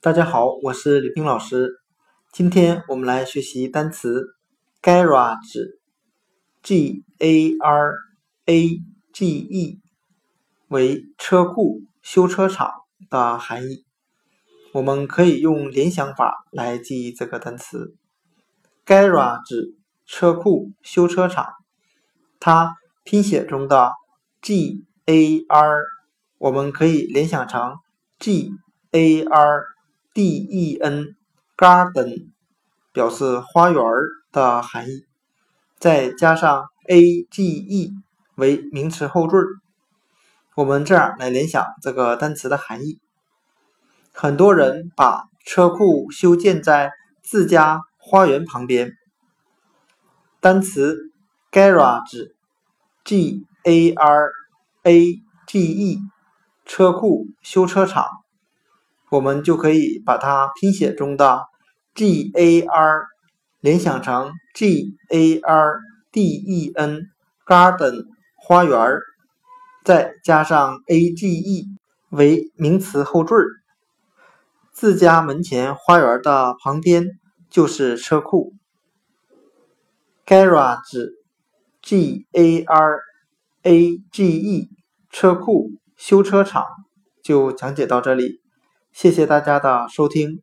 大家好，我是李冰老师。今天我们来学习单词 garage，g a r a g e，为车库、修车厂的含义。我们可以用联想法来记忆这个单词 garage，车库、修车厂。它拼写中的 g a r，我们可以联想成 g a r d e n garden，表示花园的含义，再加上 a g e 为名词后缀，我们这样来联想这个单词的含义。很多人把车库修建在自家花园旁边。单词 garage，g a r a g e，车库、修车厂，我们就可以把它拼写中的 g a r 联想成 g a r d e n garden 花园，再加上 a g e 为名词后缀。自家门前花园的旁边就是车库，garage，g a r a g e，车库、修车厂，就讲解到这里，谢谢大家的收听。